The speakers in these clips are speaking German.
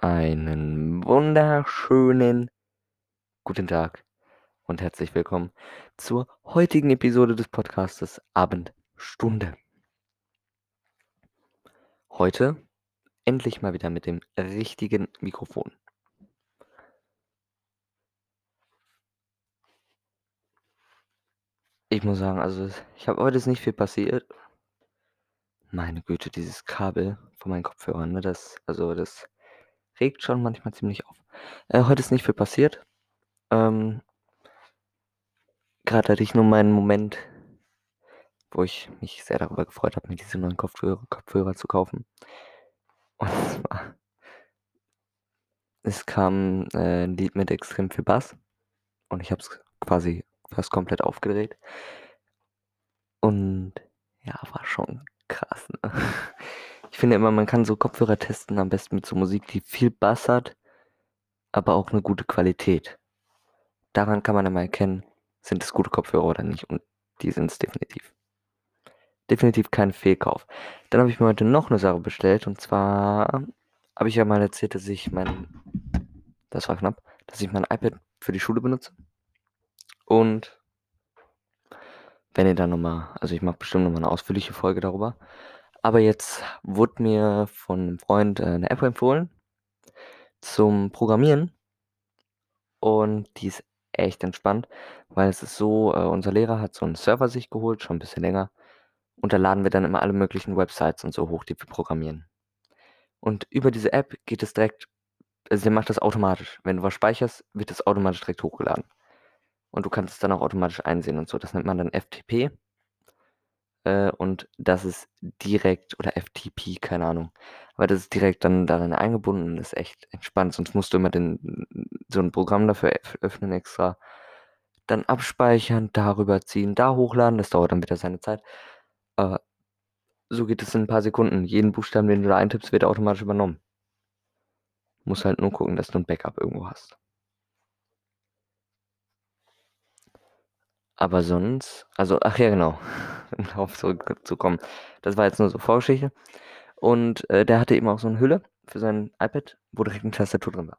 Einen wunderschönen guten Tag und herzlich willkommen zur heutigen Episode des Podcastes Abendstunde. Heute endlich mal wieder mit dem richtigen Mikrofon. Ich muss sagen, also ich habe heute nicht viel passiert. Meine Güte, dieses Kabel von meinen Kopfhörern, ne, das, also das regt schon manchmal ziemlich auf. Äh, heute ist nicht viel passiert. Ähm, Gerade hatte ich nur meinen Moment, wo ich mich sehr darüber gefreut habe, mir diese neuen Kopfhörer, Kopfhörer zu kaufen. Und zwar, es kam äh, ein Lied mit extrem viel Bass und ich habe es quasi fast komplett aufgedreht. Und ja, war schon krass. Ne? Ich finde immer, man kann so Kopfhörer testen, am besten mit so Musik, die viel Bass hat, aber auch eine gute Qualität. Daran kann man immer erkennen, sind es gute Kopfhörer oder nicht. Und die sind es definitiv. Definitiv kein Fehlkauf. Dann habe ich mir heute noch eine Sache bestellt. Und zwar habe ich ja mal erzählt, dass ich mein, das war knapp, dass ich mein iPad für die Schule benutze. Und wenn ihr dann nochmal, also ich mache bestimmt nochmal eine ausführliche Folge darüber. Aber jetzt wurde mir von einem Freund äh, eine App empfohlen zum Programmieren. Und die ist echt entspannt, weil es ist so, äh, unser Lehrer hat so einen Server sich geholt, schon ein bisschen länger. Und da laden wir dann immer alle möglichen Websites und so hoch, die wir programmieren. Und über diese App geht es direkt, also der macht das automatisch. Wenn du was speicherst, wird das automatisch direkt hochgeladen. Und du kannst es dann auch automatisch einsehen und so. Das nennt man dann FTP. Äh, und das ist direkt, oder FTP, keine Ahnung. Aber das ist direkt dann darin eingebunden und ist echt entspannt. Sonst musst du immer den, so ein Programm dafür öffnen extra. Dann abspeichern, darüber ziehen, da hochladen. Das dauert dann wieder seine Zeit. Aber so geht es in ein paar Sekunden. Jeden Buchstaben, den du da eintippst, wird automatisch übernommen. Muss halt nur gucken, dass du ein Backup irgendwo hast. Aber sonst, also, ach ja, genau, darauf zurückzukommen. Das war jetzt nur so Vorgeschichte. Und äh, der hatte eben auch so eine Hülle für sein iPad, wo direkt eine Tastatur drin war.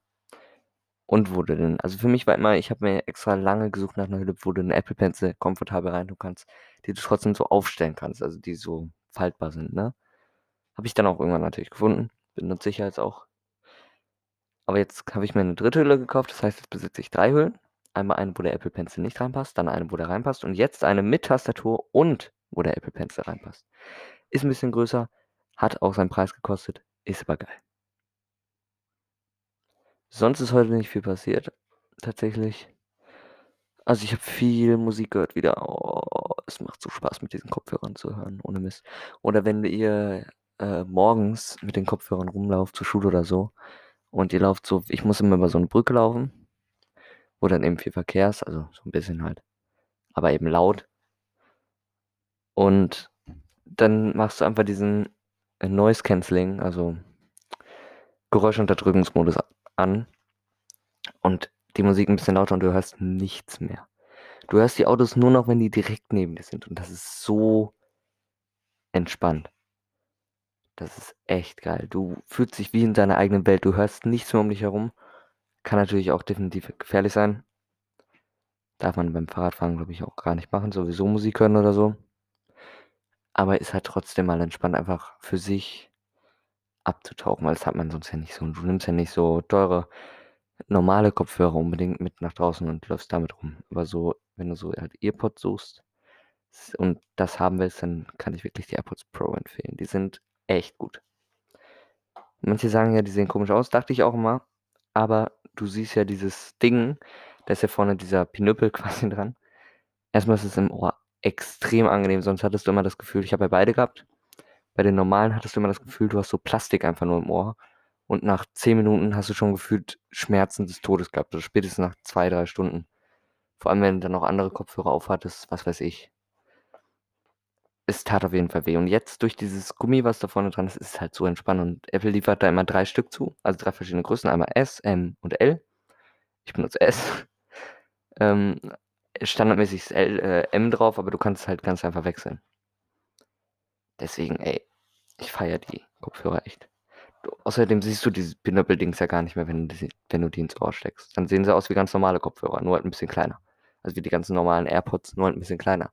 Und wurde denn, also für mich war immer, ich habe mir extra lange gesucht nach einer Hülle, wo du eine Apple Pencil komfortabel rein tun kannst, die du trotzdem so aufstellen kannst, also die so faltbar sind, ne? Habe ich dann auch irgendwann natürlich gefunden, benutze ich jetzt auch. Aber jetzt habe ich mir eine dritte Hülle gekauft, das heißt, jetzt besitze ich drei Hüllen. Einmal eine, wo der Apple Pencil nicht reinpasst, dann eine, wo der reinpasst und jetzt eine mit Tastatur und wo der Apple Pencil reinpasst. Ist ein bisschen größer, hat auch seinen Preis gekostet, ist aber geil. Sonst ist heute nicht viel passiert, tatsächlich. Also ich habe viel Musik gehört wieder. Oh, es macht so Spaß, mit diesen Kopfhörern zu hören, ohne Mist. Oder wenn ihr äh, morgens mit den Kopfhörern rumlauft zur Schule oder so und ihr lauft so, ich muss immer über so eine Brücke laufen, wo dann eben viel Verkehr ist, also so ein bisschen halt, aber eben laut. Und dann machst du einfach diesen äh, Noise Cancelling, also Geräuschunterdrückungsmodus an und die Musik ein bisschen lauter und du hörst nichts mehr. Du hörst die Autos nur noch, wenn die direkt neben dir sind und das ist so entspannt. Das ist echt geil. Du fühlst dich wie in deiner eigenen Welt. Du hörst nichts mehr um dich herum. Kann natürlich auch definitiv gefährlich sein. Darf man beim Fahrradfahren, glaube ich, auch gar nicht machen. Sowieso Musik hören oder so. Aber ist halt trotzdem mal entspannt, einfach für sich abzutauchen, weil das hat man sonst ja nicht so. Und du nimmst ja nicht so teure, normale Kopfhörer unbedingt mit nach draußen und läufst damit rum. Aber so, wenn du so halt Earpods suchst und das haben willst, dann kann ich wirklich die AirPods Pro empfehlen. Die sind echt gut. Manche sagen ja, die sehen komisch aus, dachte ich auch immer. Aber du siehst ja dieses Ding, da ist ja vorne dieser Pinüppel quasi dran. Erstmal ist es im Ohr extrem angenehm, sonst hattest du immer das Gefühl, ich habe ja beide gehabt. Bei den normalen hattest du immer das Gefühl, du hast so Plastik einfach nur im Ohr. Und nach 10 Minuten hast du schon gefühlt Schmerzen des Todes gehabt. Oder spätestens nach 2, 3 Stunden. Vor allem, wenn du dann noch andere Kopfhörer aufhattest, was weiß ich. Es tat auf jeden Fall weh. Und jetzt durch dieses Gummi, was da vorne dran ist, ist es halt so entspannt. Und Apple liefert da immer drei Stück zu. Also drei verschiedene Größen. Einmal S, M und L. Ich benutze S. ähm, standardmäßig ist L, äh, M drauf, aber du kannst es halt ganz einfach wechseln. Deswegen, ey, ich feiere die Kopfhörer echt. Außerdem siehst du diese Pinöppel-Dings ja gar nicht mehr, wenn du, die, wenn du die ins Ohr steckst. Dann sehen sie aus wie ganz normale Kopfhörer, nur halt ein bisschen kleiner. Also wie die ganzen normalen AirPods, nur halt ein bisschen kleiner.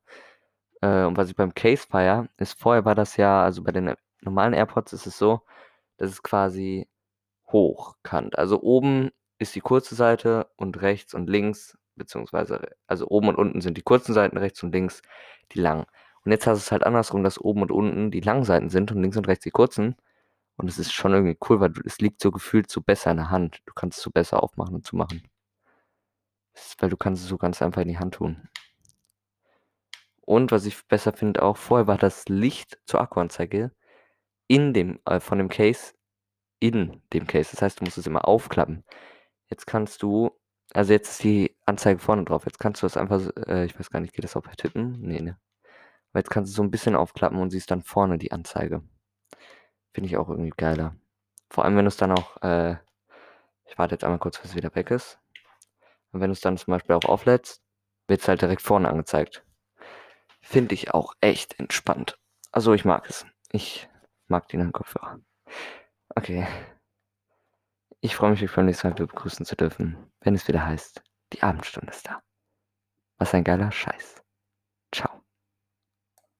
Äh, und was ich beim Case feier, ist vorher war das ja, also bei den normalen AirPods ist es so, dass es quasi hochkant. Also oben ist die kurze Seite und rechts und links, beziehungsweise, also oben und unten sind die kurzen Seiten, rechts und links die langen. Und jetzt hast du es halt andersrum, dass oben und unten die langen Seiten sind und links und rechts die kurzen. Und es ist schon irgendwie cool, weil es liegt so gefühlt so besser in der Hand. Du kannst es so besser aufmachen und zumachen. weil du kannst es so ganz einfach in die Hand tun. Und was ich besser finde auch, vorher war das Licht zur Akkuanzeige in dem, äh, von dem Case, in dem Case. Das heißt, du musst es immer aufklappen. Jetzt kannst du, also jetzt ist die Anzeige vorne drauf. Jetzt kannst du das einfach, äh, ich weiß gar nicht, geht das auch per Tippen? Nee, ne. Aber jetzt kannst du so ein bisschen aufklappen und siehst dann vorne die Anzeige. Finde ich auch irgendwie geiler. Vor allem, wenn du es dann auch, äh, ich warte jetzt einmal kurz, bis es wieder weg ist. Und wenn du es dann zum Beispiel auch auflädst, wird es halt direkt vorne angezeigt. Finde ich auch echt entspannt. Also ich mag es. Ich mag den Kopfhörer. Okay. Ich freue mich, euch beim nächsten Mal begrüßen zu dürfen, wenn es wieder heißt, die Abendstunde ist da. Was ein geiler Scheiß. Ciao.